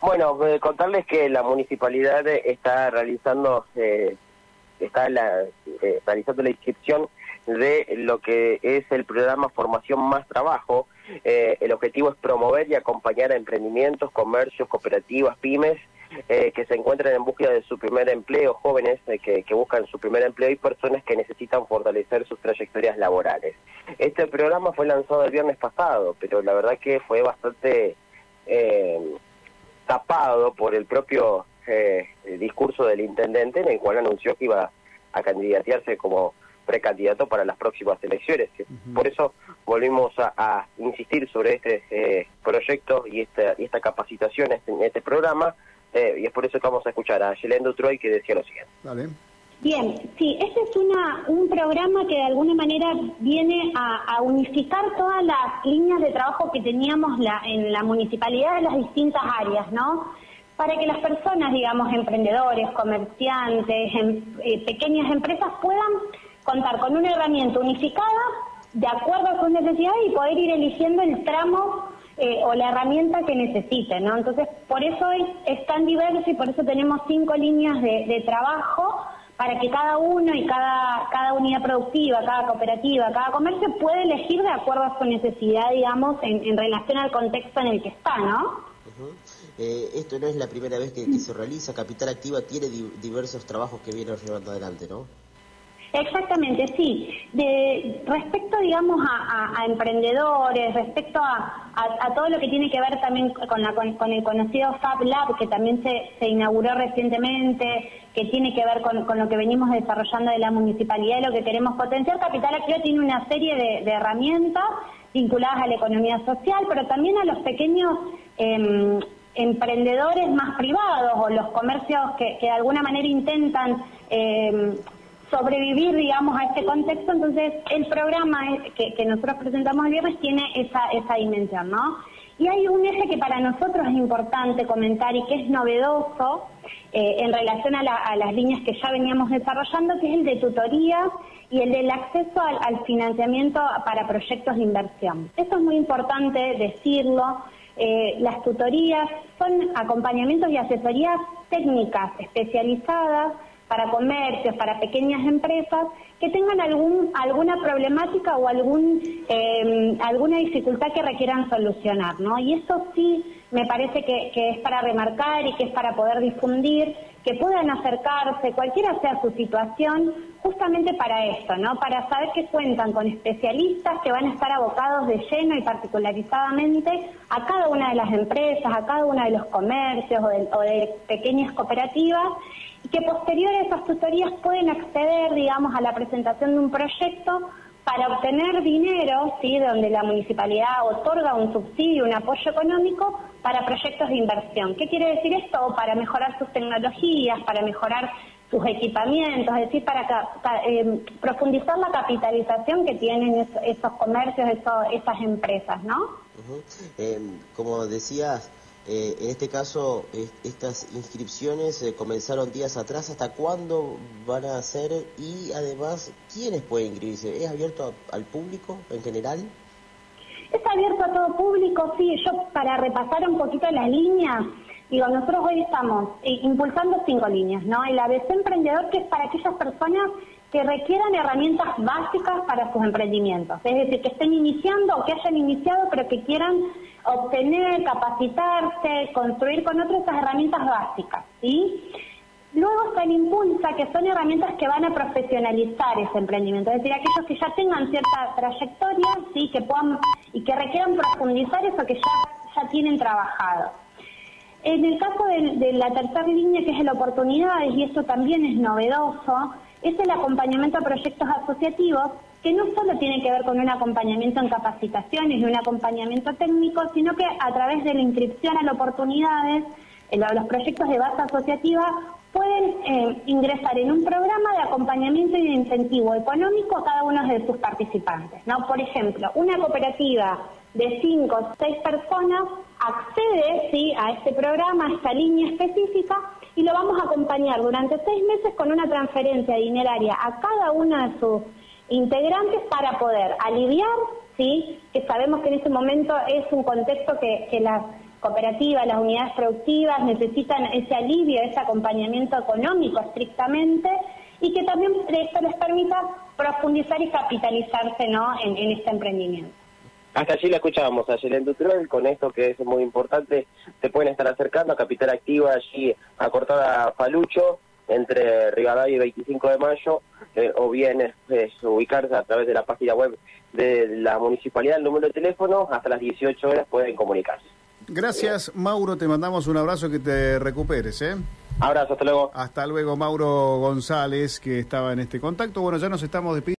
Bueno, eh, contarles que la municipalidad está realizando eh, está la, eh, realizando la inscripción de lo que es el programa Formación Más Trabajo. el objetivo es promover y acompañar a emprendimientos, comercios, cooperativas, pymes que se encuentran en búsqueda de su primer empleo, jóvenes que, que, buscan su primer empleo y personas que necesitan fortalecer sus trayectorias laborales. Este programa fue lanzado el viernes pasado, pero la verdad que fue bastante tapado por el propio eh, discurso del intendente en el cual anunció que iba a candidatearse como precandidato para las próximas elecciones. Por eso volvimos a, insistir sobre este eh, proyecto y esta, y esta capacitación este, en este, programa, eh, y es por eso que vamos a escuchar a Yelendo Troy que decía lo siguiente. Bien, sí, este es una, un programa que de alguna manera viene a, unificar todas las líneas de trabajo que teníamos la, en la municipalidad de las distintas áreas, ¿no? Para que las personas, digamos, emprendedores, comerciantes, em, eh, pequeñas empresas puedan contar con una herramienta unificada de acuerdo a sus necesidades y poder ir eligiendo el tramo eh, o la herramienta que necesiten, ¿no? Entonces, por eso es, tan diverso y por eso tenemos cinco líneas de trabajo para que cada uno y cada, cada unidad productiva, cada cooperativa, cada comercio pueda elegir de acuerdo a su necesidad, digamos, en, relación al contexto en el que está, ¿no? Eh, esto no es la primera vez que, se realiza, Capital Activa tiene diversos trabajos que vienen llevando adelante, ¿no? Exactamente, sí. Respecto, digamos, a, emprendedores, respecto a, todo lo que tiene que ver también con, el conocido Fab Lab, que también se, inauguró recientemente, que tiene que ver con, lo que venimos desarrollando de la municipalidad y lo que queremos potenciar, Capital Activa tiene una serie de, herramientas vinculadas a la economía social, pero también a los pequeños em, emprendedores más privados o los comercios que, que de alguna manera intentan... Eh, sobrevivir, digamos, a este contexto, entonces el programa que, que nosotros presentamos el viernes tiene esa, esa dimensión, ¿no? Y hay un eje que para nosotros es importante comentar y que es novedoso eh, en relación a, las líneas que ya veníamos desarrollando, que es el de tutoría y el del acceso al, financiamiento para proyectos de inversión. Esto es muy importante decirlo. Eh, las tutorías son acompañamientos y asesorías técnicas especializadas para comercios, para pequeñas empresas que tengan algún, alguna problemática o algún, em, alguna dificultad que requieran solucionar, ¿no? Y eso sí me parece que, es para remarcar y que es para poder difundir, que puedan acercarse, cualquiera sea su situación, justamente para esto, ¿no? Para saber que cuentan con especialistas que van a estar abocados de lleno y particularizadamente a cada una de las empresas, a cada uno de los comercios o de, o de pequeñas cooperativas que posterior a esas tutorías pueden acceder, digamos, a la presentación de un proyecto para obtener dinero, ¿sí? donde la municipalidad otorga un subsidio, un apoyo económico para proyectos de inversión. ¿Qué quiere decir esto? Para mejorar sus tecnologías, para mejorar sus equipamientos, es decir, para eh, profundizar la capitalización que tienen esos, comercios, esas empresas, ¿no? Eh, como decías, eh, en este caso, estas inscripciones eh, comenzaron días atrás. ¿Hasta cuándo van a ser? Y además, ¿quiénes pueden inscribirse? ¿Es abierto al público en general? Es abierto a todo público, sí. Yo, para repasar un poquito las líneas, digo, nosotros hoy estamos eh, impulsando cinco líneas, ¿no? El ABC Emprendedor, que es para aquellas personas que requieran herramientas básicas para sus emprendimientos. Es decir, que estén iniciando o que hayan iniciado, pero que quieran obtener, capacitarse, construir con otras esas herramientas básicas, ¿sí? Luego está el Impulsa, que son herramientas que van a profesionalizar ese emprendimiento, es decir, aquellos que ya tengan cierta trayectoria, sí, que puedan y que requieran profundizar eso que ya, ya tienen trabajado. En el caso de, de la tercera línea, que es el oportunidades, y eso también es novedoso, es el acompañamiento a proyectos asociativos que no solo tiene que ver con un acompañamiento en capacitaciones y un acompañamiento técnico, sino que a través de la inscripción a las oportunidades, en los proyectos de base asociativa pueden eh, ingresar en un programa de acompañamiento y de incentivo económico a cada uno de sus participantes. ¿no? Por ejemplo, una cooperativa de cinco o seis personas accede ¿sí? a este programa, a esta línea específica, y lo vamos a acompañar durante seis meses con una transferencia dineraria a cada uno de sus integrantes para poder aliviar, ¿sí? que sabemos que en este momento es un contexto que, que las cooperativas, las unidades productivas necesitan ese alivio, ese acompañamiento económico estrictamente y que también esto les permita profundizar y capitalizarse ¿no? en, este emprendimiento. Hasta allí la escuchábamos a Yelén Dutrol, con esto que es muy importante, se pueden estar acercando a Capital Activa, allí a Cortada Palucho, entre Rivadavia y 25 de mayo, eh, o bien ubicarse a través de la página web de la municipalidad, el número de teléfono, hasta las 18 horas pueden comunicarse. Gracias, Mauro, te mandamos un abrazo, que te recuperes, ¿eh? Abrazo, hasta luego. Hasta luego, Mauro González, que estaba en este contacto. Bueno, ya nos estamos despidiendo.